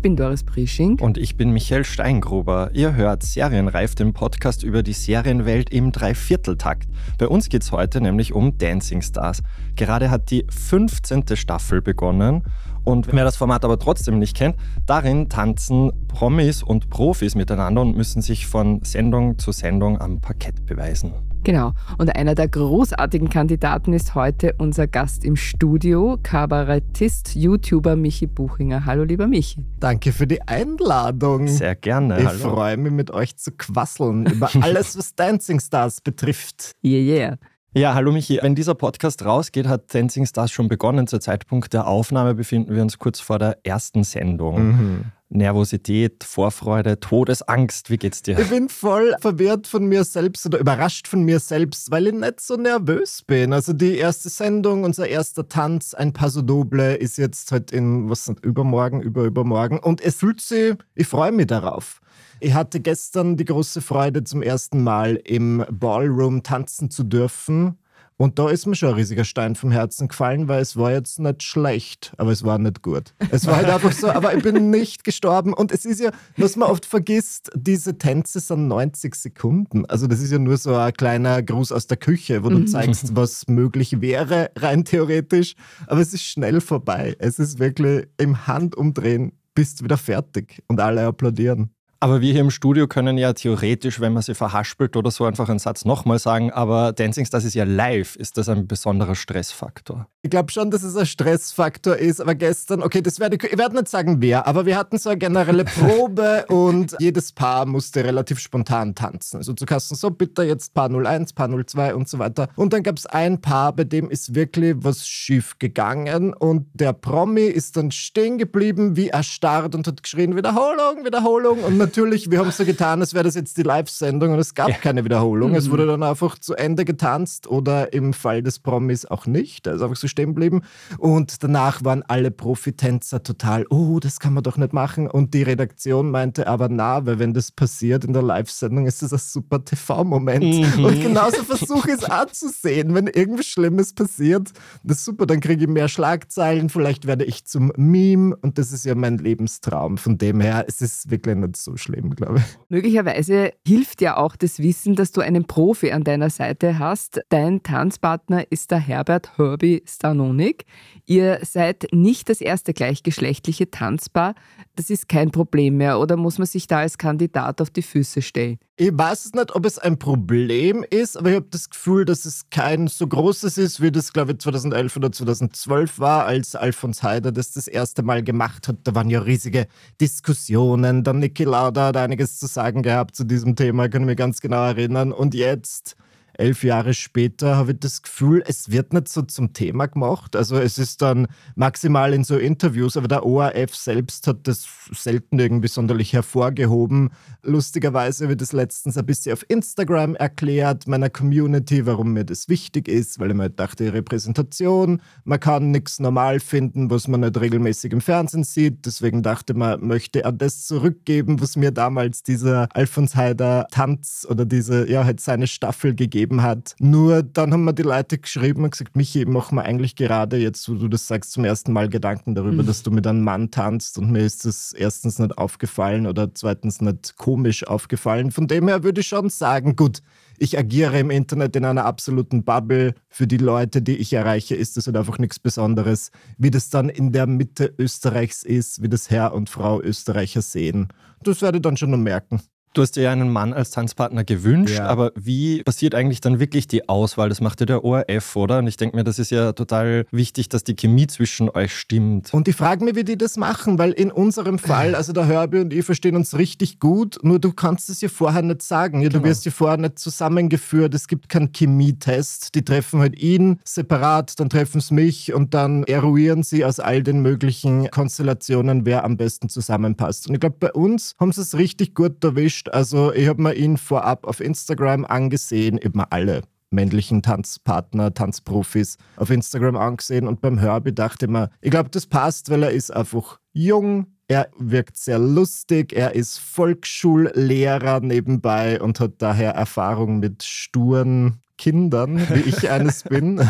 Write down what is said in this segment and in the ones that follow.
Ich bin Doris Prisching. Und ich bin Michael Steingruber. Ihr hört Serienreif, den Podcast über die Serienwelt im Dreivierteltakt. Bei uns geht es heute nämlich um Dancing Stars. Gerade hat die 15. Staffel begonnen. Und wer das Format aber trotzdem nicht kennt, darin tanzen Promis und Profis miteinander und müssen sich von Sendung zu Sendung am Parkett beweisen. Genau. Und einer der großartigen Kandidaten ist heute unser Gast im Studio, Kabarettist, YouTuber Michi Buchinger. Hallo, lieber Michi. Danke für die Einladung. Sehr gerne. Ich Hallo. freue mich, mit euch zu quasseln über alles, was Dancing Stars betrifft. Yeah, yeah. Ja, hallo Michi. Wenn dieser Podcast rausgeht, hat Dancing Stars schon begonnen. Zur Zeitpunkt der Aufnahme befinden wir uns kurz vor der ersten Sendung. Mhm. Nervosität, Vorfreude, Todesangst. Wie geht's dir? Ich bin voll verwirrt von mir selbst oder überrascht von mir selbst, weil ich nicht so nervös bin. Also die erste Sendung, unser erster Tanz, ein Paso Doble, ist jetzt halt in, was sind, übermorgen, über übermorgen. Und es fühlt sich, ich freue mich darauf. Ich hatte gestern die große Freude, zum ersten Mal im Ballroom tanzen zu dürfen. Und da ist mir schon ein riesiger Stein vom Herzen gefallen, weil es war jetzt nicht schlecht, aber es war nicht gut. Es war halt einfach so, aber ich bin nicht gestorben. Und es ist ja, was man oft vergisst, diese Tänze sind 90 Sekunden. Also das ist ja nur so ein kleiner Gruß aus der Küche, wo du zeigst, was möglich wäre, rein theoretisch. Aber es ist schnell vorbei. Es ist wirklich im Handumdrehen bist wieder fertig und alle applaudieren. Aber wir hier im Studio können ja theoretisch, wenn man sie verhaspelt oder so, einfach einen Satz nochmal sagen. Aber Dancing Stars ist ja live. Ist das ein besonderer Stressfaktor? Ich glaube schon, dass es ein Stressfaktor ist, aber gestern, okay, das werde ich, ich werde nicht sagen wer, aber wir hatten so eine generelle Probe und jedes Paar musste relativ spontan tanzen. Also zu Kasten so, bitte jetzt Paar 01, Paar 02 und so weiter. Und dann gab es ein Paar, bei dem ist wirklich was schief gegangen und der Promi ist dann stehen geblieben, wie erstarrt und hat geschrien, Wiederholung, Wiederholung und natürlich, wir haben so getan, als wäre das jetzt die Live-Sendung und es gab Ja. keine Wiederholung. Es wurde dann einfach zu Ende getanzt oder im Fall des Promis auch nicht. Er ist einfach so stehen geblieben. Und danach waren alle Profitänzer total, oh, das kann man doch nicht machen. Und die Redaktion meinte aber, na, weil wenn das passiert in der Live-Sendung, ist das ein super TV-Moment. Mhm. Und genauso versuche ich es anzusehen. Wenn irgendwas Schlimmes passiert, das ist super, dann kriege ich mehr Schlagzeilen, vielleicht werde ich zum Meme und das ist ja mein Lebenstraum. Von dem her, es ist wirklich nicht so schlimm, glaube ich. Möglicherweise hilft ja auch das Wissen, dass du einen Profi an deiner Seite hast. Dein Tanzpartner ist der Herbert Herbie Stanonik. Ihr seid nicht das erste gleichgeschlechtliche Tanzpaar. Das ist kein Problem mehr. Oder muss man sich da als Kandidat auf die Füße stellen? Ich weiß es nicht, ob es ein Problem ist, aber ich habe das Gefühl, dass es kein so großes ist, wie das, glaube ich, 2011 oder 2012 war, als Alfons Heider das das erste Mal gemacht hat. Da waren ja riesige Diskussionen. Der Niki Lauda hat einiges zu sagen gehabt zu diesem Thema, kann ich mich ganz genau erinnern. Und jetzt elf Jahre später habe ich das Gefühl, es wird nicht so zum Thema gemacht. Also es ist dann maximal in so Interviews, aber der ORF selbst hat das selten irgendwie sonderlich hervorgehoben. Lustigerweise wird es letztens ein bisschen auf Instagram erklärt, meiner Community, warum mir das wichtig ist, weil ich mir halt dachte, Repräsentation, man kann nichts normal finden, was man nicht regelmäßig im Fernsehen sieht. Deswegen dachte man, möchte er das zurückgeben, was mir damals dieser Alfons Heider Tanz oder diese, ja, halt seine Staffel gegeben hat. Nur dann haben mir die Leute geschrieben und gesagt, Michi, mach mir eigentlich gerade jetzt, wo du das sagst, zum ersten Mal Gedanken darüber, dass du mit einem Mann tanzt und mir ist das erstens nicht aufgefallen oder zweitens nicht komisch aufgefallen. Von dem her würde ich schon sagen, gut, ich agiere im Internet in einer absoluten Bubble. Für die Leute, die ich erreiche, ist das halt einfach nichts Besonderes. Wie das dann in der Mitte Österreichs ist, wie das Herr und Frau Österreicher sehen, das werde ich dann schon noch merken. Du hast dir ja einen Mann als Tanzpartner gewünscht, Ja. aber wie passiert eigentlich dann wirklich die Auswahl? Das macht ja der ORF, oder? Und ich denke mir, das ist ja total wichtig, dass die Chemie zwischen euch stimmt. Und ich frage mich, wie die das machen, weil in unserem Fall, also der Herbie und ich verstehen uns richtig gut, nur du kannst es ja vorher nicht sagen. Ja, Du Genau. wirst ja vorher nicht zusammengeführt, es gibt keinen Chemietest. Die treffen halt ihn separat, dann treffen sie mich und dann eruieren sie aus all den möglichen Konstellationen, wer am besten zusammenpasst. Und ich glaube, bei uns haben sie es richtig gut erwischt. Wurscht. Also ich habe mir ihn vorab auf Instagram angesehen, eben alle männlichen Tanzpartner, Tanzprofis auf Instagram angesehen und beim Herbie dachte ich mir, ich glaube, das passt, weil er ist einfach jung, er wirkt sehr lustig, er ist Volksschullehrer nebenbei und hat daher Erfahrung mit sturen Kindern, wie ich eines bin.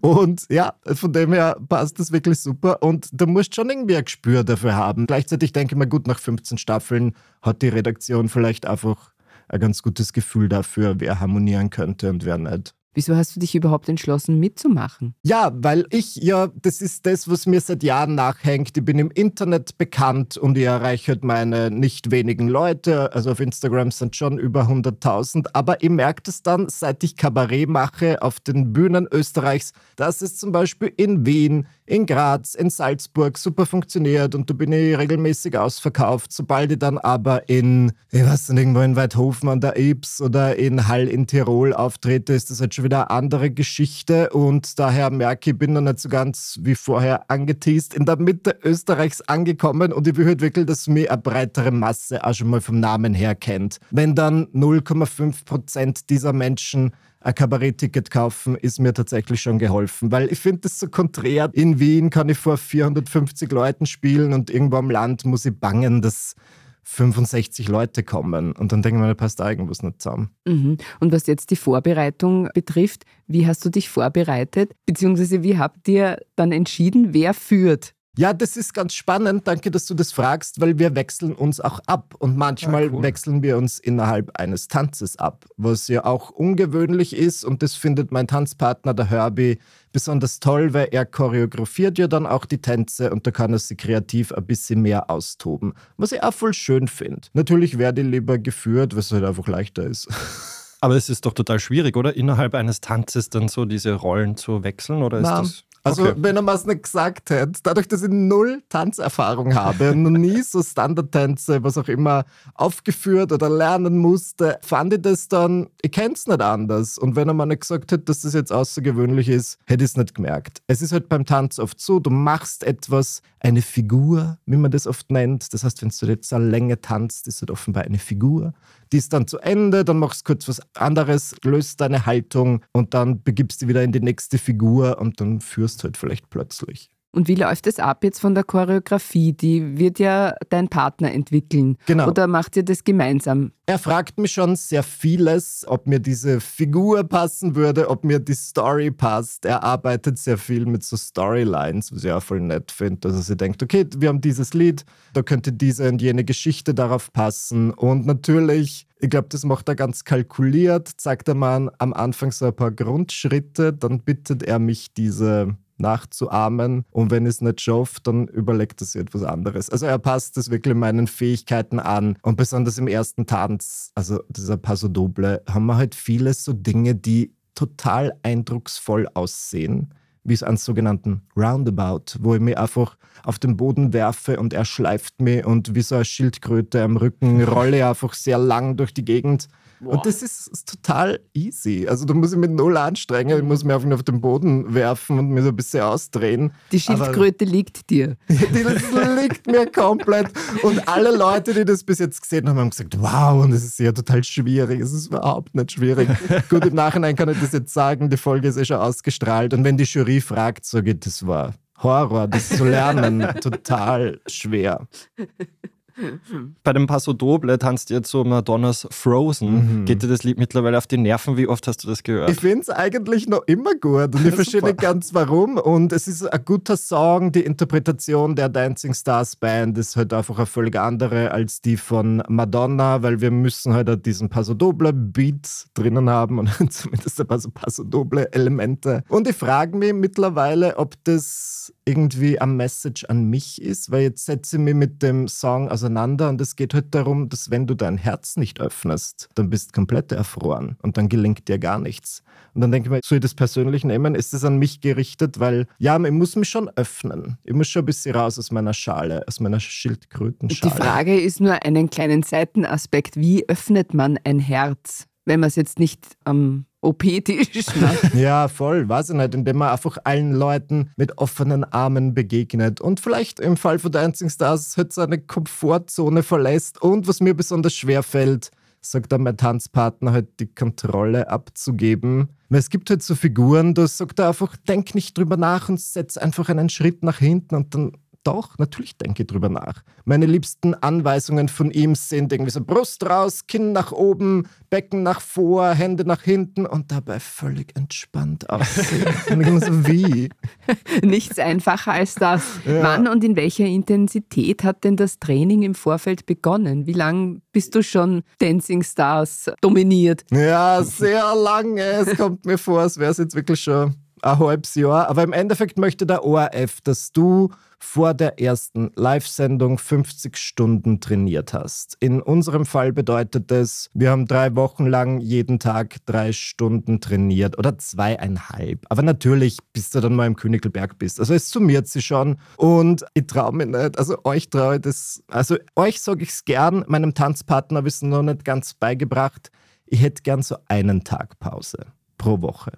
und ja, von dem her passt das wirklich super. Und du musst schon irgendwie ein Gespür dafür haben. Gleichzeitig denke ich mir, gut, nach 15 Staffeln hat die Redaktion vielleicht einfach ein ganz gutes Gefühl dafür, wer harmonieren könnte und wer nicht. Wieso hast du dich überhaupt entschlossen, mitzumachen? Ja, weil ich ja, das ist das, was mir seit Jahren nachhängt. Ich bin im Internet bekannt und ich erreiche meine nicht wenigen Leute. Also auf Instagram sind schon über 100.000. Aber ich merke das dann, seit ich Kabarett mache auf den Bühnen Österreichs, dass es zum Beispiel in Wien, in Graz, in Salzburg super funktioniert und da bin ich regelmäßig ausverkauft. Sobald ich dann aber in, ich weiß nicht, irgendwo in Weidhofen an der Ibs oder in Hall in Tirol auftrete, ist das halt schon wieder eine andere Geschichte und daher merke ich, bin noch nicht so ganz wie vorher angeteased in der Mitte Österreichs angekommen und ich will halt wirklich, dass mir eine breitere Masse auch schon mal vom Namen her kennt. Wenn dann 0,5 Prozent dieser Menschen ein Kabarettticket kaufen, ist mir tatsächlich schon geholfen, weil ich finde das so konträr. In Wien kann ich vor 450 Leuten spielen und irgendwo am Land muss ich bangen, dass 65 Leute kommen. Und dann denke ich mir, da passt da irgendwas nicht zusammen. Mhm. Und was jetzt die Vorbereitung betrifft, wie hast du dich vorbereitet? Beziehungsweise wie habt ihr dann entschieden, wer führt? Ja, das ist ganz spannend. Danke, dass du das fragst, weil wir wechseln uns auch ab. Und manchmal ja, cool. wechseln wir uns innerhalb eines Tanzes ab, was ja auch ungewöhnlich ist. Und das findet mein Tanzpartner, der Herbie, besonders toll, weil er choreografiert ja dann auch die Tänze und da kann er sich kreativ ein bisschen mehr austoben. Was ich auch voll schön finde. Natürlich werde ich lieber geführt, was halt einfach leichter ist. Aber es ist doch total schwierig, oder? Innerhalb eines Tanzes dann so diese Rollen zu wechseln, oder ist Na, das? Also, okay. wenn er mir es nicht gesagt hätte, dadurch, dass ich null Tanzerfahrung habe und noch nie so Standardtänze, was auch immer, aufgeführt oder lernen musste, fand ich das dann, ich kenne es nicht anders. Und wenn er mir nicht gesagt hätte, dass das jetzt außergewöhnlich ist, hätte ich es nicht gemerkt. Es ist halt beim Tanz oft so, du machst etwas, eine Figur, wie man das oft nennt. Das heißt, wenn du jetzt eine Länge tanzt, ist halt offenbar eine Figur die ist dann zu Ende, dann machst du kurz was anderes, löst deine Haltung und dann begibst du wieder in die nächste Figur und dann führst du halt vielleicht plötzlich. Und wie läuft es ab jetzt von der Choreografie? Die wird ja dein Partner entwickeln. Genau. Oder macht ihr das gemeinsam? Er fragt mich schon sehr vieles, ob mir diese Figur passen würde, ob mir die Story passt. Er arbeitet sehr viel mit so Storylines, was ich auch voll nett finde. Also sie denkt, okay, wir haben dieses Lied, da könnte diese und jene Geschichte darauf passen. Und natürlich ich glaube, das macht er ganz kalkuliert, zeigt er mal am Anfang so ein paar Grundschritte, dann bittet er mich, diese nachzuahmen. Und wenn ich es nicht schaffe, dann überlegt er sich etwas anderes. Also er passt das wirklich meinen Fähigkeiten an. Und besonders im ersten Tanz, also dieser Paso Doble, haben wir halt viele so Dinge, die total eindrucksvoll aussehen wie es einen sogenannten Roundabout, wo ich mich einfach auf den Boden werfe und er schleift mich und wie so eine Schildkröte am Rücken rolle ich einfach sehr lang durch die Gegend Boah. Und das ist, ist, total easy. Also du musst dich mit null anstrengen, ich muss mich einfach nur auf den Boden werfen und mir so ein bisschen ausdrehen. Die Schildkröte Aber, liegt dir. Die, das liegt mir komplett. Und alle Leute, die das bis jetzt gesehen haben, haben gesagt, wow, und das ist ja total schwierig. Es ist überhaupt nicht schwierig. Gut, im Nachhinein kann ich das jetzt sagen, die Folge ist eh schon ausgestrahlt. Und wenn die Jury fragt, sage ich, das war Horror, das zu lernen, total schwer. Bei dem Paso Doble tanzt ihr zu Madonnas Frozen. Mhm. Geht dir das Lied mittlerweile auf die Nerven? Wie oft hast du das gehört? Ich finde es eigentlich noch immer gut und ich verstehe nicht ganz warum. Und es ist ein guter Song. Die Interpretation der Dancing Stars Band ist halt einfach eine völlig andere als die von Madonna, weil wir müssen halt diesen Paso Doble Beat drinnen haben und zumindest ein paar so Paso Doble Elemente. Und ich frage mich mittlerweile, ob das irgendwie ein Message an mich ist, weil jetzt setze ich mich mit dem Song also auseinander und es geht halt darum, dass wenn du dein Herz nicht öffnest, dann bist komplett erfroren und dann gelingt dir gar nichts. Und dann denke ich mir, soll ich das persönlich nehmen? Ist es an mich gerichtet? Weil ja, ich muss mich schon öffnen. Ich muss schon ein bisschen raus aus meiner Schale, aus meiner Schildkrötenschale. Die Frage ist nur einen kleinen Seitenaspekt. Wie öffnet man ein Herz, wenn man es jetzt nicht am OP-Tisch. Ne? ja, voll, weiß ich nicht, indem man einfach allen Leuten mit offenen Armen begegnet und vielleicht im Fall von Dancing Stars halt seine Komfortzone verlässt und was mir besonders schwer fällt, sagt dann mein Tanzpartner halt die Kontrolle abzugeben. Weil es gibt halt so Figuren, da sagt er einfach, denk nicht drüber nach und setz einfach einen Schritt nach hinten und dann doch, natürlich denke ich drüber nach. Meine liebsten Anweisungen von ihm sind irgendwie so Brust raus, Kinn nach oben, Becken nach vor, Hände nach hinten und dabei völlig entspannt aussehen. und so, wie? Nichts einfacher als das. Ja. Wann und in welcher Intensität hat denn das Training im Vorfeld begonnen? Wie lange bist du schon Dancing Stars dominiert? Ja, sehr lange. Es kommt mir vor, als wäre es jetzt wirklich schon ein halbes Jahr. Aber im Endeffekt möchte der ORF, dass du vor der ersten Live-Sendung 50 Stunden trainiert hast. In unserem Fall bedeutet es, wir haben drei Wochen lang jeden Tag drei Stunden trainiert oder zweieinhalb. Aber natürlich, bis du dann mal im Königelberg bist. Also es summiert sich schon und ich traue mich nicht. Also euch traue ich das. Also euch sage ich es gern, meinem Tanzpartner habe ich noch nicht ganz beigebracht. Ich hätte gern so einen Tag Pause pro Woche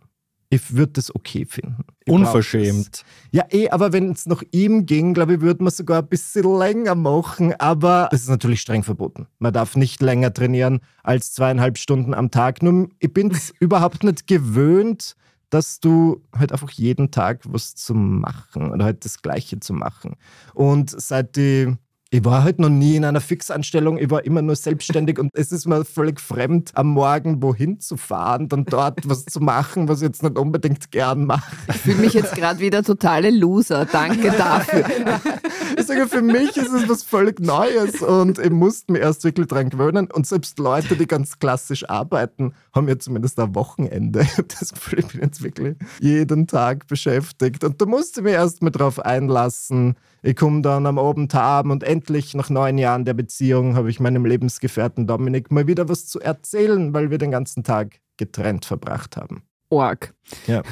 ich würde das okay finden. Ich Unverschämt. Ja, eh, aber wenn es nach ihm ging, glaube ich, würde man sogar ein bisschen länger machen. Aber das ist natürlich streng verboten. Man darf nicht länger trainieren als zweieinhalb Stunden am Tag. Nur ich bin es überhaupt nicht gewöhnt, dass du halt einfach jeden Tag was zu machen oder halt das Gleiche zu machen. Und seit die ich war halt noch nie in einer Fixanstellung, ich war immer nur selbstständig und es ist mir völlig fremd, am Morgen wohin zu fahren, dann dort was zu machen, was ich jetzt nicht unbedingt gern mache. Ich fühle mich jetzt gerade wieder totale Loser. Danke dafür. ich sage, für mich ist es was völlig Neues und ich musste mich erst wirklich dran gewöhnen. Und selbst Leute, die ganz klassisch arbeiten, haben ja zumindest ein Wochenende. Ich habe das Gefühl, ich bin jetzt wirklich jeden Tag beschäftigt. Und da musste ich mich erst mal drauf einlassen. Ich komme dann am Abend haben und endlich nach neun Jahren der Beziehung habe ich meinem Lebensgefährten Dominik mal wieder was zu erzählen, weil wir den ganzen Tag getrennt verbracht haben. Org. Ja.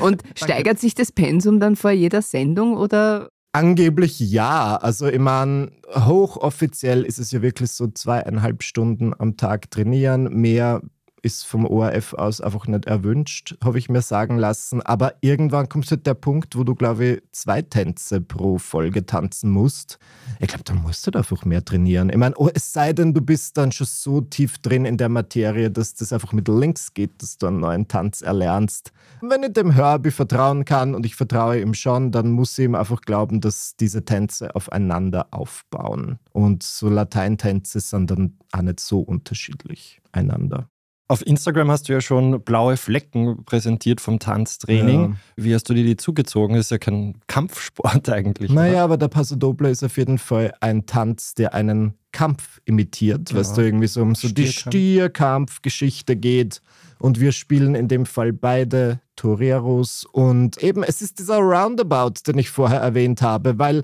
und steigert sich das Pensum dann vor jeder Sendung oder Angeblich ja. Also ich meine, hochoffiziell ist es ja wirklich so zweieinhalb Stunden am Tag trainieren. Mehr ist vom ORF aus einfach nicht erwünscht, habe ich mir sagen lassen. Aber irgendwann kommt halt der Punkt, wo du, glaube ich, zwei Tänze pro Folge tanzen musst. Ich glaube, da musst du einfach mehr trainieren. Ich meine, oh, es sei denn, du bist dann schon so tief drin in der Materie, dass das einfach mit links geht, dass du einen neuen Tanz erlernst. Wenn ich dem Herbie vertrauen kann und ich vertraue ihm schon, dann muss ich ihm einfach glauben, dass diese Tänze aufeinander aufbauen. Und so Lateintänze sind dann auch nicht so unterschiedlich einander. Auf Instagram hast du ja schon blaue Flecken präsentiert vom Tanztraining. Ja. Wie hast du dir die zugezogen? Das ist ja kein Kampfsport eigentlich. Naja, oder? aber der Paso Doble ist auf jeden Fall ein Tanz, der einen Kampf imitiert, ja. weißt du, irgendwie so um so die Stierkampfgeschichte geht. Und wir spielen in dem Fall beide Toreros. Und eben, es ist dieser Roundabout, den ich vorher erwähnt habe, weil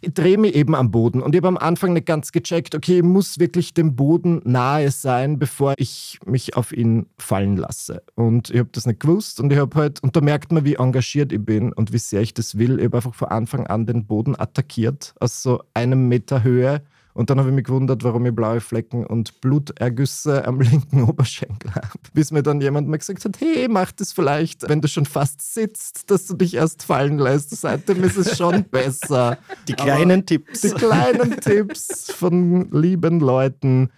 ich drehe mich eben am Boden und ich habe am Anfang nicht ganz gecheckt, okay, ich muss wirklich dem Boden nahe sein, bevor ich mich auf ihn fallen lasse. Und ich habe das nicht gewusst und ich habe halt, und da merkt man, wie engagiert ich bin und wie sehr ich das will. Ich habe einfach von Anfang an den Boden attackiert, aus so einem Meter Höhe und dann habe ich mich gewundert, warum ich blaue Flecken und Blutergüsse am linken Oberschenkel habe. Bis mir dann jemand mal gesagt hat, hey, mach das vielleicht, wenn du schon fast sitzt, dass du dich erst fallen lässt. Seitdem ist es schon besser. Die kleinen Aber Tipps. Die kleinen Tipps von lieben Leuten.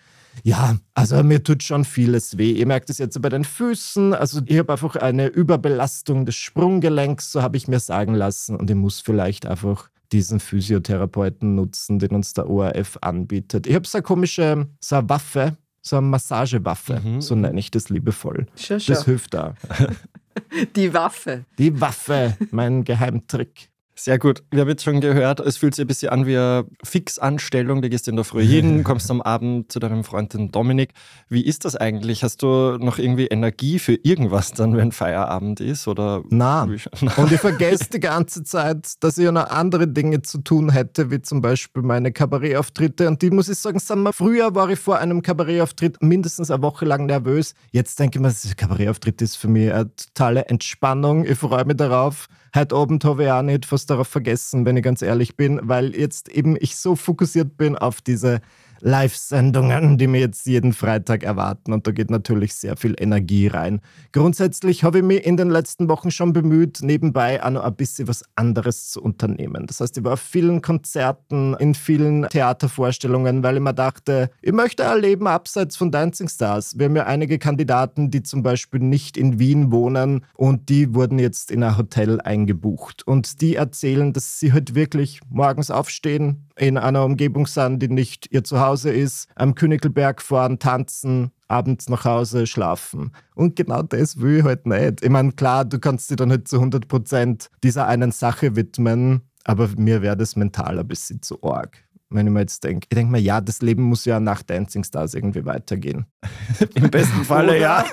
Ja, also mir tut schon vieles weh. Ihr merkt es jetzt bei den Füßen. Also ich habe einfach eine Überbelastung des Sprunggelenks, so habe ich mir sagen lassen. Und ich muss vielleicht einfach diesen Physiotherapeuten nutzen, den uns der ORF anbietet. Ich habe so eine komische so eine Waffe, so eine Massagewaffe, mhm. so nenne ich das liebevoll. Schau, schau. Das hilft da. Die Waffe. Die Waffe, mein Geheimtrick. Sehr gut. Wir haben jetzt schon gehört, es fühlt sich ein bisschen an wie eine Fixanstellung. Du gehst in der Früh hin, kommst am Abend zu deinem Freund Dominik. Wie ist das eigentlich? Hast du noch irgendwie Energie für irgendwas dann, wenn Feierabend ist? Oder Nein. Und ich vergesse die ganze Zeit, dass ich ja noch andere Dinge zu tun hätte, wie zum Beispiel meine Kabarettauftritte. Und die muss ich sagen, sagen wir, früher war ich vor einem Kabarettauftritt mindestens eine Woche lang nervös. Jetzt denke ich mir, das Kabarettauftritt ist für mich eine totale Entspannung. Ich freue mich darauf. Heute Abend habe ich auch nicht fast darauf vergessen, wenn ich ganz ehrlich bin, weil jetzt eben ich so fokussiert bin auf diese Live-Sendungen, die mir jetzt jeden Freitag erwarten. Und da geht natürlich sehr viel Energie rein. Grundsätzlich habe ich mich in den letzten Wochen schon bemüht, nebenbei auch noch ein bisschen was anderes zu unternehmen. Das heißt, ich war auf vielen Konzerten, in vielen Theatervorstellungen, weil ich mir dachte, ich möchte ein Leben abseits von Dancing Stars. Wir haben ja einige Kandidaten, die zum Beispiel nicht in Wien wohnen und die wurden jetzt in ein Hotel eingebucht. Und die erzählen, dass sie halt wirklich morgens aufstehen, in einer Umgebung sind, die nicht ihr Zuhause ist, am Königelberg fahren, tanzen, abends nach Hause schlafen. Und genau das will ich halt nicht. Ich meine, klar, du kannst dich dann halt zu 100 Prozent dieser einen Sache widmen, aber mir wäre das mental ein bisschen zu arg wenn ich mir jetzt denke. Ich denke mir, ja, das Leben muss ja nach Dancing Stars irgendwie weitergehen. Im besten Falle, ja.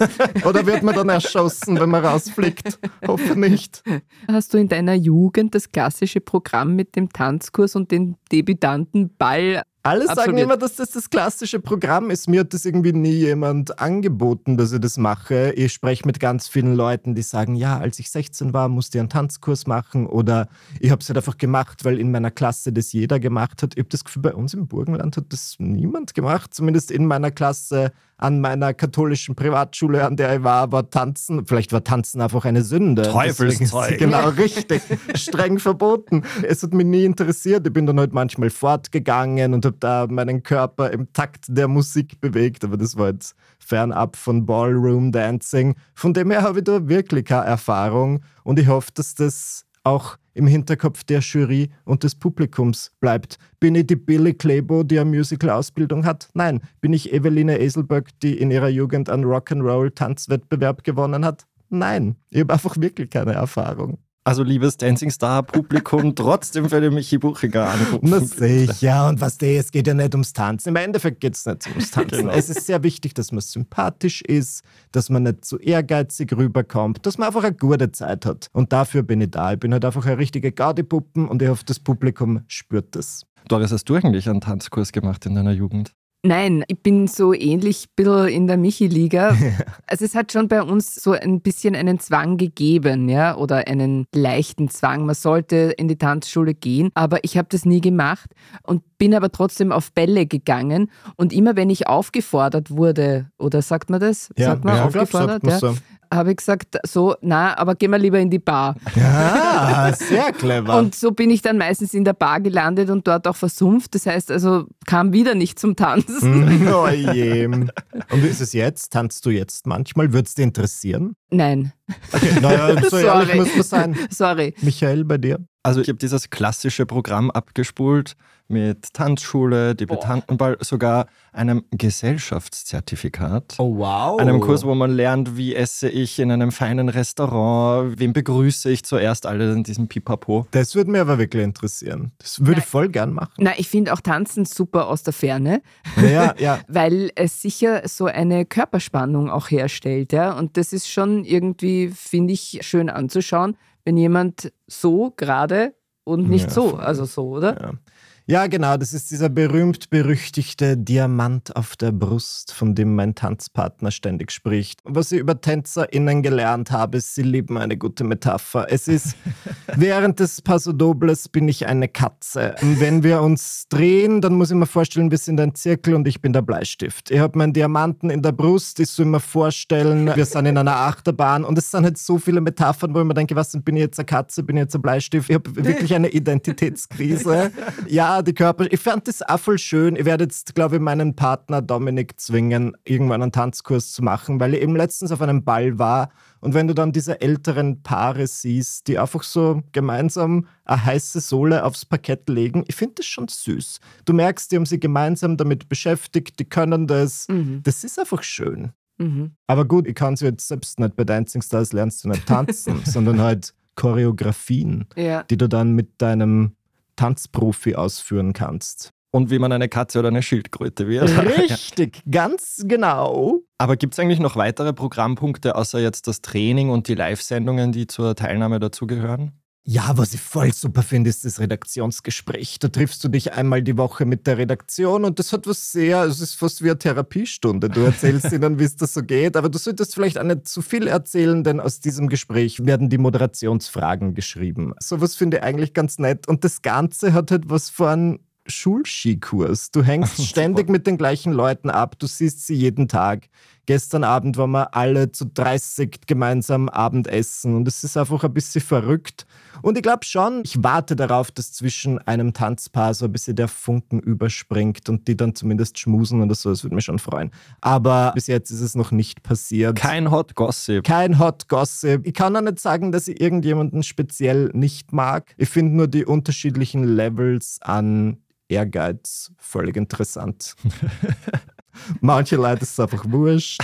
Oder wird man dann erschossen, wenn man rausfliegt? Hoffe nicht. Hast du in deiner Jugend das klassische Programm mit dem Tanzkurs und den Debütantenball alle Absolut. sagen immer, dass das das klassische Programm ist. Mir hat das irgendwie nie jemand angeboten, dass ich das mache. Ich spreche mit ganz vielen Leuten, die sagen, ja, als ich 16 war, musste ich einen Tanzkurs machen oder ich habe es halt einfach gemacht, weil in meiner Klasse das jeder gemacht hat. Ich habe das Gefühl, bei uns im Burgenland hat das niemand gemacht. Zumindest in meiner Klasse an meiner katholischen Privatschule, an der ich war, war Tanzen, vielleicht war Tanzen einfach eine Sünde. Teufelszeug. Genau, richtig. streng verboten. Es hat mich nie interessiert. Ich bin dann halt manchmal fortgegangen und habe da meinen Körper im Takt der Musik bewegt, aber das war jetzt fernab von Ballroom Dancing. Von dem her habe ich da wirklich keine Erfahrung und ich hoffe, dass das auch im Hinterkopf der Jury und des Publikums bleibt. Bin ich die Billy Claybo, die eine Musical-Ausbildung hat? Nein. Bin ich Eveline Eselböck, die in ihrer Jugend einen Rock'n'Roll-Tanzwettbewerb gewonnen hat? Nein. Ich habe einfach wirklich keine Erfahrung. Also liebes Dancing Star Publikum, trotzdem für den Michi Buchiger anrufen. Na sicher, und was der, es geht ja nicht ums Tanzen. Im Endeffekt geht es nicht ums Tanzen. Genau. Es ist sehr wichtig, dass man sympathisch ist, dass man nicht zu ehrgeizig rüberkommt, dass man einfach eine gute Zeit hat. Und dafür bin ich da. Ich bin halt einfach eine richtige Gaudi-Puppen und ich hoffe, das Publikum spürt das. Doris, hast du eigentlich einen Tanzkurs gemacht in deiner Jugend? Nein, ich bin so ähnlich ein bisschen in der Michi-Liga. Also es hat schon bei uns so ein bisschen einen Zwang gegeben, ja, oder einen leichten Zwang. Man sollte in die Tanzschule gehen, aber ich habe das nie gemacht und bin aber trotzdem auf Bälle gegangen. Und immer wenn ich aufgefordert wurde, oder sagt man das? sagt man ja, glaub, aufgefordert? sagt man ja. Habe ich gesagt, so, na, aber gehen wir lieber in die Bar. Ja, sehr clever. Und so bin ich dann meistens in der Bar gelandet und dort auch versumpft. Das heißt also, kam wieder nicht zum Tanzen. oh je. Und wie ist es jetzt? Tanzt du jetzt manchmal? Würde es dir interessieren? Nein, Okay, naja, so ehrlich Sorry. muss man sein. sorry. Michael, bei dir? Also ich habe dieses klassische Programm abgespult mit Tanzschule, Debütantenball, sogar einem Gesellschaftszertifikat. Oh, wow. Einem Kurs, wo man lernt, wie esse ich in einem feinen Restaurant, wen begrüße ich zuerst, alle in diesem Pipapo. Das würde mich aber wirklich interessieren. Das würde ich voll gern machen. Na, ich finde auch Tanzen super aus der Ferne, Ja, ja. weil es sicher so eine Körperspannung auch herstellt. Ja? Und das ist schon irgendwie, finde ich, schön anzuschauen, wenn jemand so gerade und nicht Ja, so, also so, oder? Ja. Ja, genau, das ist dieser berühmt-berüchtigte Diamant auf der Brust, von dem mein Tanzpartner ständig spricht. Was ich über TänzerInnen gelernt habe, ist, sie lieben eine gute Metapher. Es ist, während des Paso Dobles bin ich eine Katze. Und wenn wir uns drehen, dann muss ich mir vorstellen, wir sind ein Zirkel und ich bin der Bleistift. Ich habe meinen Diamanten in der Brust, ich soll mir vorstellen, wir sind in einer Achterbahn und es sind halt so viele Metaphern, wo ich mir denke, was, bin ich jetzt eine Katze, bin ich jetzt ein Bleistift? Ich habe wirklich eine Identitätskrise. Ja, die Körper. Ich fand das auch voll schön. Ich werde jetzt, glaube ich, meinen Partner Dominik zwingen, irgendwann einen Tanzkurs zu machen, weil ich eben letztens auf einem Ball war und wenn du dann diese älteren Paare siehst, die einfach so gemeinsam eine heiße Sohle aufs Parkett legen, ich finde das schon süß. Du merkst, die haben sich gemeinsam damit beschäftigt, die können das. Mhm. Das ist einfach schön. Mhm. Aber gut, ich kann es jetzt selbst nicht bei Dancing Stars lernst du nicht tanzen, sondern halt Choreografien Ja. die du dann mit deinem Tanzprofi ausführen kannst. Und wie man eine Katze oder eine Schildkröte wird. Richtig, ganz genau. Aber gibt es eigentlich noch weitere Programmpunkte, außer jetzt das Training und die Live-Sendungen, die zur Teilnahme dazugehören? Ja, was ich voll super finde, ist das Redaktionsgespräch. Da triffst du dich einmal die Woche mit der Redaktion und das hat was sehr, es ist fast wie eine Therapiestunde. Du erzählst ihnen, wie es das so geht, aber du solltest vielleicht auch nicht zu viel erzählen, denn aus diesem Gespräch werden die Moderationsfragen geschrieben. Sowas finde ich eigentlich ganz nett und das Ganze hat halt was von Schulskikurs. Du hängst ständig mit den gleichen Leuten ab, du siehst sie jeden Tag. Gestern Abend waren wir alle zu 30 gemeinsam Abendessen und es ist einfach ein bisschen verrückt. Und ich glaube schon, ich warte darauf, dass zwischen einem Tanzpaar so ein bisschen der Funken überspringt und die dann zumindest schmusen oder so. Das würde mich schon freuen. Aber bis jetzt ist es noch nicht passiert. Kein Hot Gossip. Kein Hot Gossip. Ich kann auch nicht sagen, dass ich irgendjemanden speziell nicht mag. Ich finde nur die unterschiedlichen Levels an Ehrgeiz völlig interessant. Manche Leute ist es einfach wurscht.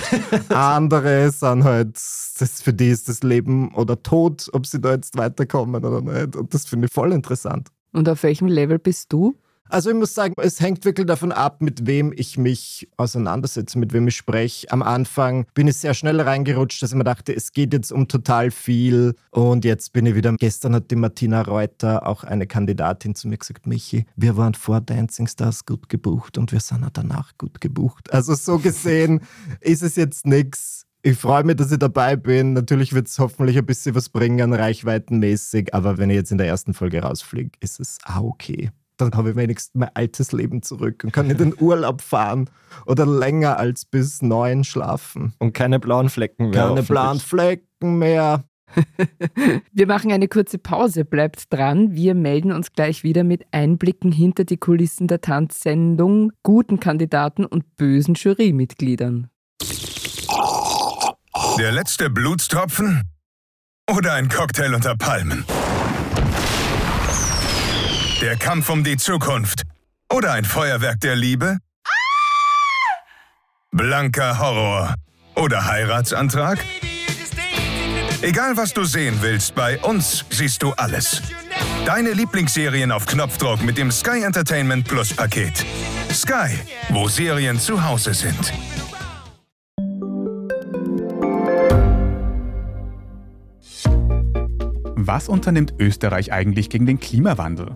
Andere sind halt, das, für die ist das Leben oder Tod, ob sie da jetzt weiterkommen oder nicht. Und das finde ich voll interessant. Und auf welchem Level bist du? Also ich muss sagen, es hängt wirklich davon ab, mit wem ich mich auseinandersetze, mit wem ich spreche. Am Anfang bin ich sehr schnell reingerutscht, dass ich mir dachte, es geht jetzt um total viel. Und jetzt bin ich wieder. Gestern hat die Martina Reuter, auch eine Kandidatin, zu mir gesagt, Michi, wir waren vor Dancing Stars gut gebucht und wir sind auch danach gut gebucht. Also so gesehen ist es jetzt nichts. Ich freue mich, dass ich dabei bin. Natürlich wird es hoffentlich ein bisschen was bringen, reichweitenmäßig. Aber wenn ich jetzt in der ersten Folge rausfliege, ist es auch okay dann habe ich wenigstens mein altes Leben zurück und kann in den Urlaub fahren oder länger als bis neun schlafen. Und keine blauen Flecken mehr. Keine blauen Flecken mehr. Wir machen eine kurze Pause, bleibt dran. Wir melden uns gleich wieder mit Einblicken hinter die Kulissen der Tanzsendung, guten Kandidaten und bösen Jurymitgliedern. Der letzte Blutstropfen oder ein Cocktail unter Palmen? Der Kampf um die Zukunft. Oder ein Feuerwerk der Liebe? Blanker Horror. Oder Heiratsantrag? Egal was du sehen willst, bei uns siehst du alles. Deine Lieblingsserien auf Knopfdruck mit dem Sky Entertainment Plus Paket. Sky, wo Serien zu Hause sind. Was unternimmt Österreich eigentlich gegen den Klimawandel?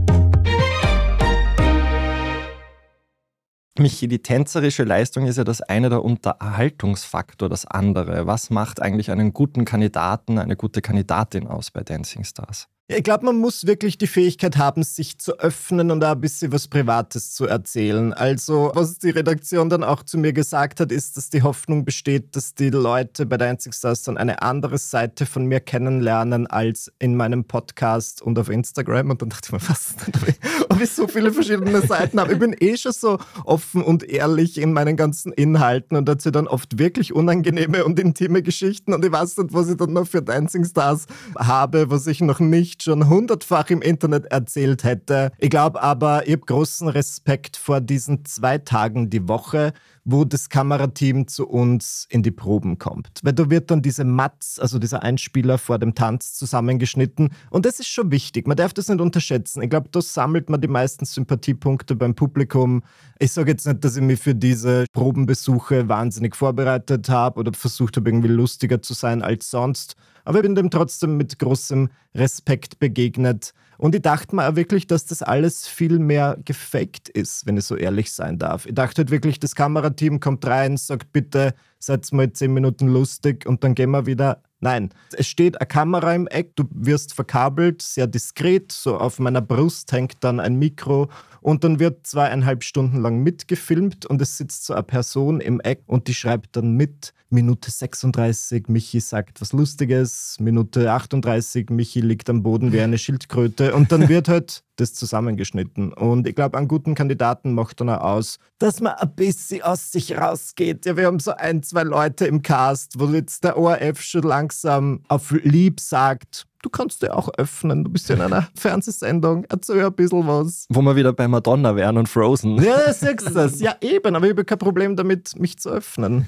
Michi, die tänzerische Leistung ist ja das eine, der Unterhaltungsfaktor das andere. Was macht eigentlich einen guten Kandidaten, eine gute Kandidatin aus bei Dancing Stars? Ich glaube, man muss wirklich die Fähigkeit haben, sich zu öffnen und da ein bisschen was Privates zu erzählen. Also, was die Redaktion dann auch zu mir gesagt hat, ist, dass die Hoffnung besteht, dass die Leute bei Dancing Stars dann eine andere Seite von mir kennenlernen als in meinem Podcast und auf Instagram. Und dann dachte ich mir, was, ob ich so viele verschiedene Seiten habe. Ich bin eh schon so offen und ehrlich in meinen ganzen Inhalten und erzähle dann oft wirklich unangenehme und intime Geschichten. Und ich weiß nicht, was ich dann noch für Dancing Stars habe, was ich noch nicht schon hundertfach im Internet erzählt hätte. Ich glaube aber, ich habe großen Respekt vor diesen zwei Tagen die Woche, wo das Kamerateam zu uns in die Proben kommt. Weil da wird dann diese Matz, also dieser Einspieler vor dem Tanz zusammengeschnitten. Und das ist schon wichtig. Man darf das nicht unterschätzen. Ich glaube, da sammelt man die meisten Sympathiepunkte beim Publikum. Ich sage jetzt nicht, dass ich mich für diese Probenbesuche wahnsinnig vorbereitet habe oder versucht habe, irgendwie lustiger zu sein als sonst. Aber ich bin dem trotzdem mit großem Respekt begegnet. Und ich dachte mir auch wirklich, dass das alles viel mehr gefaked ist, wenn ich so ehrlich sein darf. Ich dachte halt wirklich, das Kamerateam kommt rein, sagt bitte, seid mal zehn Minuten lustig und dann gehen wir wieder. Nein, es steht eine Kamera im Eck, du wirst verkabelt, sehr diskret, so auf meiner Brust hängt dann ein Mikro und dann wird zweieinhalb Stunden lang mitgefilmt und es sitzt so eine Person im Eck und die schreibt dann mit. Minute 36, Michi sagt was Lustiges. Minute 38, Michi liegt am Boden wie eine Schildkröte. Und dann wird halt das zusammengeschnitten. Und ich glaube, einen guten Kandidaten macht dann auch aus, dass man ein bisschen aus sich rausgeht. Ja, wir haben so ein, zwei Leute im Cast, wo jetzt der ORF schon langsam auf lieb sagt, du kannst dir auch öffnen. Du bist ja in einer Fernsehsendung. Erzähl ein bisschen was. Wo wir wieder bei Madonna wären und Frozen. Ja, sagst du das. Ja, eben. Aber ich habe kein Problem damit, mich zu öffnen.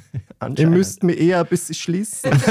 Ihr müsst mir eher ein bisschen schließen.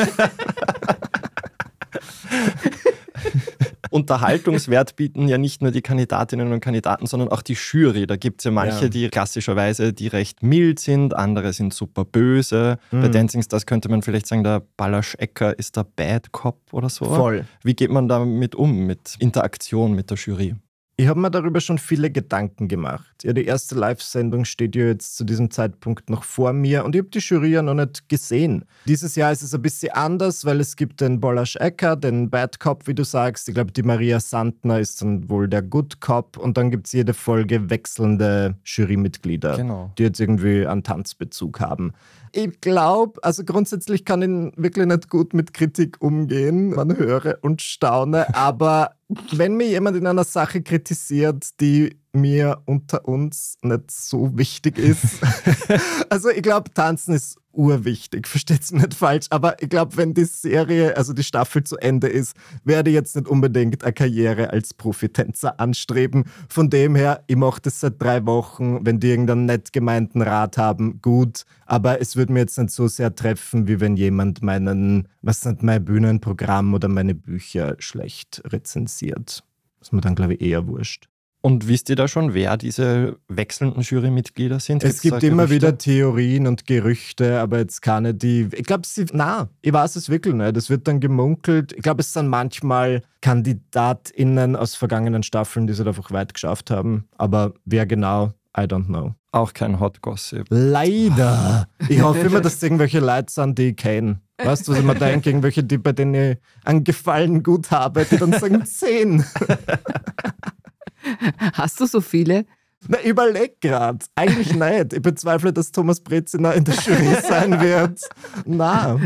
Unterhaltungswert bieten ja nicht nur die Kandidatinnen und Kandidaten, sondern auch die Jury. Da gibt es ja manche, Ja. die klassischerweise die recht mild sind, andere sind super böse. Bei Mhm. Dancing Stars könnte man vielleicht sagen, der Balasch Ecker ist der Bad Cop oder so. Voll. Wie geht man damit um, mit Interaktion mit der Jury? Ich habe mir darüber schon viele Gedanken gemacht. Ja, die erste Live-Sendung steht ja jetzt zu diesem Zeitpunkt noch vor mir und ich habe die Jury ja noch nicht gesehen. Dieses Jahr ist es ein bisschen anders, weil es gibt den Bolasch Ecker, den Bad Cop, wie du sagst. Ich glaube, die Maria Sandner ist dann wohl der Good Cop und dann gibt es jede Folge wechselnde Jurymitglieder, Genau. die jetzt irgendwie einen Tanzbezug haben. Ich glaube, also grundsätzlich kann ich wirklich nicht gut mit Kritik umgehen. Man höre und staune, aber wenn mir jemand in einer Sache kritisiert, die mir unter uns nicht so wichtig ist. also ich glaube, Tanzen ist urwichtig, versteht's mir nicht falsch, aber ich glaube, wenn die Serie, also die Staffel zu Ende ist, werde ich jetzt nicht unbedingt eine Karriere als Profitänzer anstreben. Von dem her, ich mache das seit drei Wochen, wenn die irgendeinen nett gemeinten Rat haben, gut, aber es würde mir jetzt nicht so sehr treffen, wie wenn jemand meinen, was nicht, mein Bühnenprogramm oder meine Bücher schlecht rezensiert. Das ist mir dann, glaube ich, eher wurscht. Und wisst ihr da schon, wer diese wechselnden Jurymitglieder sind? Es gibt immer Gerüchte? wieder Theorien und Gerüchte, aber jetzt keine, die. Ich glaube, sie. Na, ich weiß es wirklich nicht. Es wird dann gemunkelt. Ich glaube, es sind manchmal KandidatInnen aus vergangenen Staffeln, die es halt einfach weit geschafft haben. Aber wer genau, I don't know. Auch kein Hot Gossip. Leider. Ich hoffe immer, dass es irgendwelche Leute sind, die ich kenne. Weißt du, was ich mir denke? Irgendwelche, die, bei denen ich einen Gefallen gut habe, die dann sagen 10. Hast du so viele? Na, überleg grad. Eigentlich nicht. Ich bezweifle, dass Thomas Breziner in der Jury sein wird. Na,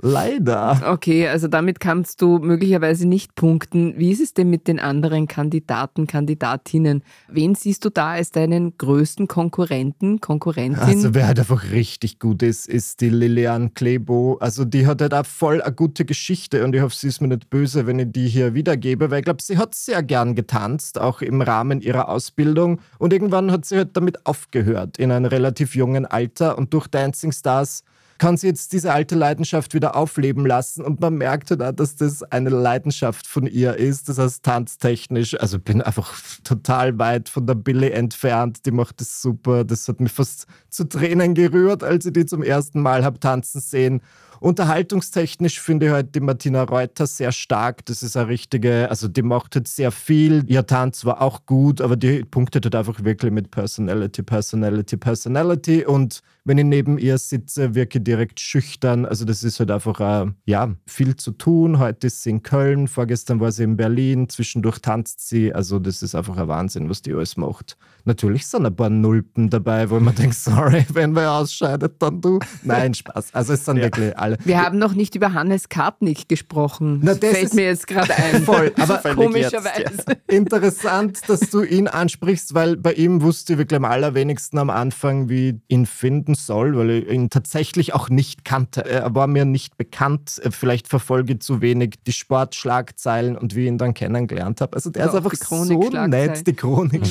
leider. Okay, also damit kannst du möglicherweise nicht punkten. Wie ist es denn mit den anderen Kandidaten, Kandidatinnen? Wen siehst du da als deinen größten Konkurrenten, Konkurrentin? Also wer halt einfach richtig gut ist, ist die Lilian Klebo. Also die hat halt auch voll eine gute Geschichte und ich hoffe, sie ist mir nicht böse, wenn ich die hier wiedergebe, weil ich glaube, sie hat sehr gern getanzt, auch im Rahmen ihrer Ausbildung und irgendwann hat sie halt damit aufgehört in einem relativ jungen Alter und durch Dancing Stars kann sie jetzt diese alte Leidenschaft wieder aufleben lassen und man merkt halt auch, dass das eine Leidenschaft von ihr ist. Das heißt, tanztechnisch, also bin einfach total weit von der Billy entfernt. Die macht das super. Das hat mich fast zu Tränen gerührt, als ich die zum ersten Mal habe tanzen sehen. Unterhaltungstechnisch finde ich halt die Martina Reuter sehr stark. Das ist eine richtige, also die macht halt sehr viel. Ihr Tanz war auch gut, aber die punktet halt einfach wirklich mit Personality, Personality, Personality. Und wenn ich neben ihr sitze, wirke ich direkt schüchtern. Also das ist halt einfach, äh, ja, viel zu tun. Heute ist sie in Köln, vorgestern war sie in Berlin, zwischendurch tanzt sie. Also das ist einfach ein Wahnsinn, was die alles macht. Natürlich sind ein paar Nulpen dabei, wo man denkt, sorry, wenn wer ausscheidet, dann du. Nein, Spaß. Also es sind wirklich alle. Wir haben noch nicht über Hannes Kartnick gesprochen. Na, das fällt ist- mir jetzt gerade ein. Voll, aber komischerweise. Interessant, dass du ihn ansprichst, weil bei ihm wusste ich wirklich am allerwenigsten am Anfang, wie ich ihn finden soll, weil ich ihn tatsächlich auch nicht kannte. Er war mir nicht bekannt. Vielleicht verfolge ich zu wenig die Sportschlagzeilen und wie ich ihn dann kennengelernt habe. Also der Oder ist einfach so nett, die Chronik.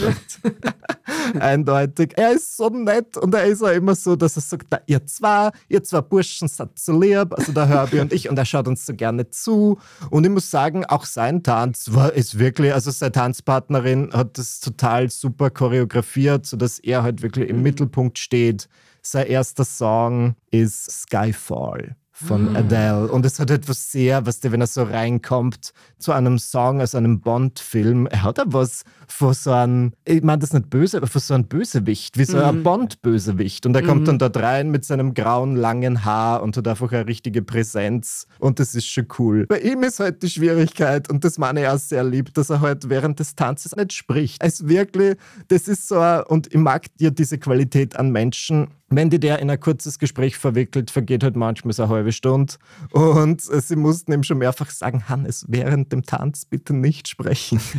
Eindeutig. Er ist so nett und er ist auch immer so, dass er sagt, na, ihr zwei, ihr zwei Burschen seid so lieb, also der Herbie und ich und er schaut uns so gerne zu. Und ich muss sagen, auch sein Tanz war ist wirklich, also seine Tanzpartnerin hat das total super choreografiert, sodass er halt wirklich im Mittelpunkt steht. Sein erster Song ist Skyfall von Adele. Und es hat etwas sehr, was der, wenn er so reinkommt, zu einem Song aus einem Bond-Film, er hat da was von so einem, ich meine das nicht böse, aber von so einem Bösewicht, wie so ein Bond-Bösewicht. Und er kommt dann dort rein mit seinem grauen, langen Haar und hat einfach eine richtige Präsenz. Und das ist schon cool. Bei ihm ist halt die Schwierigkeit, und das meine ich auch sehr lieb, dass er halt während des Tanzes nicht spricht. Es wirklich, das ist so, ein- und ich mag dir diese Qualität an Menschen, wenn die der in ein kurzes Gespräch verwickelt, vergeht halt manchmal so eine halbe Stunde. Und sie mussten ihm schon mehrfach sagen, Hannes, während dem Tanz bitte nicht sprechen.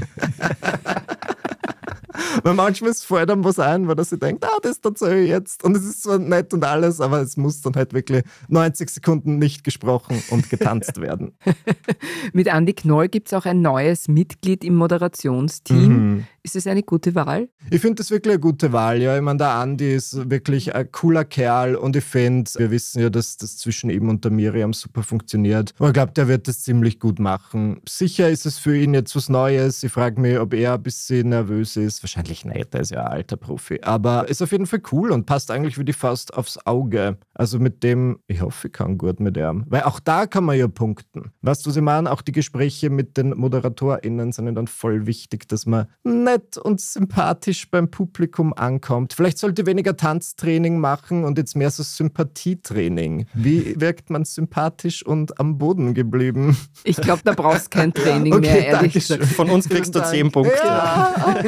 Weil manchmal fällt einem was ein, weil er sich denkt, ah, das erzähle ich jetzt. Und es ist zwar nett und alles, aber es muss dann halt wirklich 90 Sekunden nicht gesprochen und getanzt werden. Mit Andy Knoll gibt es auch ein neues Mitglied im Moderationsteam. Mhm. Ist es eine gute Wahl? Ich finde das wirklich eine gute Wahl. Ja, ich meine, der Andi ist wirklich ein cooler Kerl und ich finde, wir wissen ja, dass das zwischen ihm und der Miriam super funktioniert. Aber ich glaube, der wird das ziemlich gut machen. Sicher ist es für ihn jetzt was Neues. Ich frage mich, ob er ein bisschen nervös ist. Wahrscheinlich nicht, er ist ja ein alter Profi. Aber ist auf jeden Fall cool und passt eigentlich wie die Faust aufs Auge. Also mit dem, ich hoffe, ich kann gut mit ihm. Weil auch da kann man ja punkten. Weißt du, was ich meine? Auch die Gespräche mit den ModeratorInnen sind dann voll wichtig, dass man nett und sympathisch beim Publikum ankommt. Vielleicht sollte weniger Tanztraining machen und jetzt mehr so Sympathietraining. Wie wirkt man sympathisch und am Boden geblieben? Ich glaube, da brauchst kein Training Okay, mehr, ehrlich danke gesagt. Von uns kriegst du. 10 Punkte. Ja.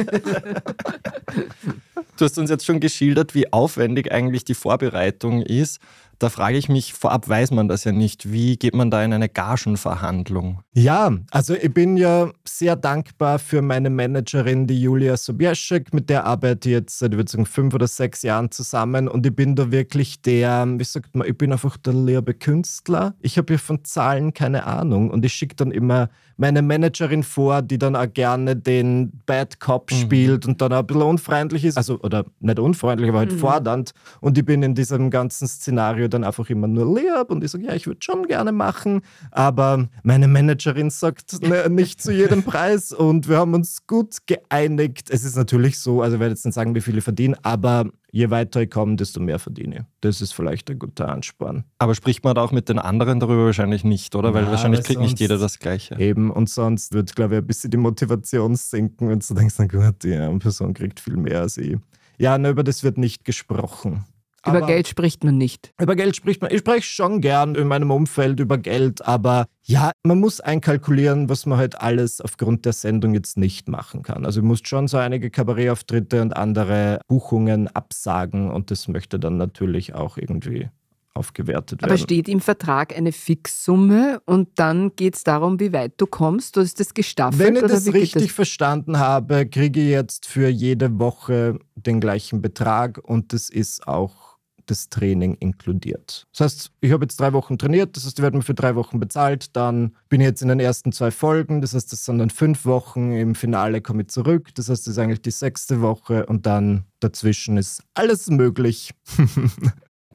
Du hast uns jetzt schon geschildert, wie aufwendig eigentlich die Vorbereitung ist. Da frage ich mich, vorab weiß man das ja nicht. Wie geht man da in eine Gagenverhandlung? Ja, also ich bin ja sehr dankbar für meine Managerin, die Julia Sobieschek, mit der arbeite ich jetzt seit, ich sagen, fünf oder sechs Jahren zusammen und ich bin da wirklich der, wie sagt man, ich bin einfach der liebe Künstler. Ich habe ja von Zahlen keine Ahnung und ich schicke dann immer meine Managerin vor, die dann auch gerne den Bad Cop spielt und dann auch ein bisschen unfreundlich ist, also oder nicht unfreundlich, aber halt fordernd. Und ich bin in diesem ganzen Szenario dann einfach immer nur lieb und ich sage, ja, ich würde schon gerne machen, aber meine Managerin sagt ne, nicht zu jedem Preis und wir haben uns gut geeinigt. Es ist natürlich so, also ich werde jetzt nicht sagen, wie viel ich verdiene, aber je weiter ich komme, desto mehr verdiene ich. Das ist vielleicht ein guter Ansporn. Aber spricht man da auch mit den anderen darüber wahrscheinlich nicht, oder? Weil Ja, wahrscheinlich kriegt nicht jeder das Gleiche. Eben, und sonst wird, glaube ich, ein bisschen die Motivation sinken, wenn du denkst, na gut, die eine Person kriegt viel mehr als ich. Ja, ne, über das wird nicht gesprochen. Über Aber- Geld spricht man nicht. Über Geld spricht man. Ich spreche schon gern in meinem Umfeld über Geld, aber ja, man muss einkalkulieren, was man halt alles aufgrund der Sendung jetzt nicht machen kann. Also, du musst schon so einige Kabarettauftritte und andere Buchungen absagen und das möchte dann natürlich auch irgendwie aufgewertet Aber werden. steht im Vertrag eine Fixsumme und dann geht es darum, wie weit du kommst? Oder ist das gestaffelt? Wenn ich oder das richtig verstanden habe, kriege ich jetzt für jede Woche den gleichen Betrag und das ist auch das Training inkludiert. Das heißt, ich habe jetzt drei Wochen trainiert, das heißt, die werden mir für drei Wochen bezahlt, dann bin ich jetzt in den ersten zwei Folgen, das heißt, das sind dann fünf Wochen, im Finale komme ich zurück, das heißt, das ist eigentlich die sechste Woche und dann dazwischen ist alles möglich.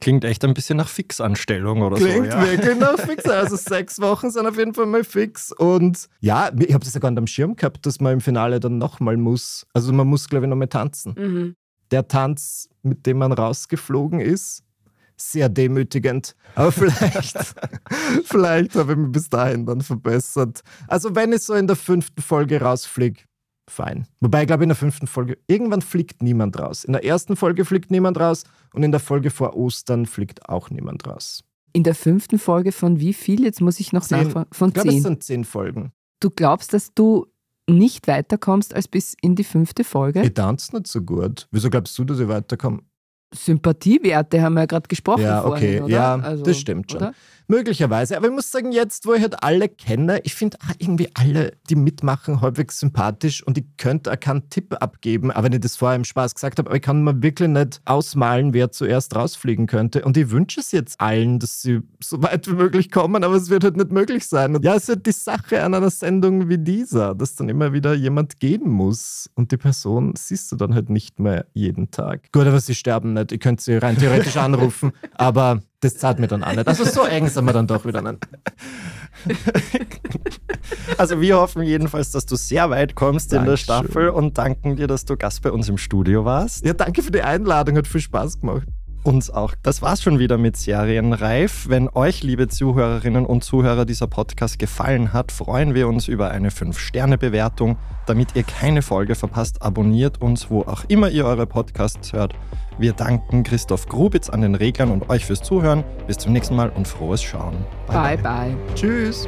Klingt echt ein bisschen nach Fixanstellung oder Klingt so. Ja. wirklich nach fix. Also sechs Wochen sind auf jeden Fall mal fix. Und ja, ich habe das ja gar nicht am Schirm gehabt, dass man im Finale dann nochmal muss. Also man muss, glaube ich, nochmal tanzen. Mhm. Der Tanz, mit dem man rausgeflogen ist, sehr demütigend. Aber vielleicht, vielleicht habe ich mich bis dahin dann verbessert. Also wenn ich so in der fünften Folge rausfliege, fein. Wobei, ich glaube, in der fünften Folge, irgendwann fliegt niemand raus. In der ersten Folge fliegt niemand raus und in der Folge vor Ostern fliegt auch niemand raus. In der fünften Folge von wie viel? Jetzt muss ich noch Zehn. nachfragen. Von Ich glaube, es sind zehn Folgen. Du glaubst, dass du nicht weiterkommst als bis in die fünfte Folge? Ich tanze nicht so gut. Wieso glaubst du, dass ich weiterkomme? Sympathiewerte haben wir ja gerade gesprochen. Ja, okay. vorhin, oder? Also, Ja, das stimmt schon. oder? Möglicherweise. Aber ich muss sagen, jetzt, wo ich halt alle kenne, ich finde irgendwie alle, die mitmachen, halbwegs sympathisch und ich könnte auch keinen Tipp abgeben, aber wenn ich das vorher im Spaß gesagt habe, aber ich kann mir wirklich nicht ausmalen, wer zuerst rausfliegen könnte. Und ich wünsche es jetzt allen, dass sie so weit wie möglich kommen, aber es wird halt nicht möglich sein. Und ja, es ist halt die Sache an einer Sendung wie dieser, dass dann immer wieder jemand gehen muss und die Person siehst du dann halt nicht mehr jeden Tag. Gut, aber sie sterben nicht. Ich könnte sie rein theoretisch anrufen, aber das zahlt mir dann auch nicht. Also so eng sind wir dann doch wieder nicht. Also wir hoffen jedenfalls, dass du sehr weit kommst in der Dankeschön. Staffel und danken dir, dass du Gast bei uns im Studio warst. Ja, danke für die Einladung, hat viel Spaß gemacht. Uns auch. Das war's schon wieder mit Serienreif. Wenn euch, liebe Zuhörerinnen und Zuhörer, dieser Podcast gefallen hat, freuen wir uns über eine 5-Sterne-Bewertung. Damit ihr keine Folge verpasst, abonniert uns, wo auch immer ihr eure Podcasts hört. Wir danken Christoph Grubitz an den Reglern und euch fürs Zuhören. Bis zum nächsten Mal und frohes Schauen. Bye, bye. Tschüss.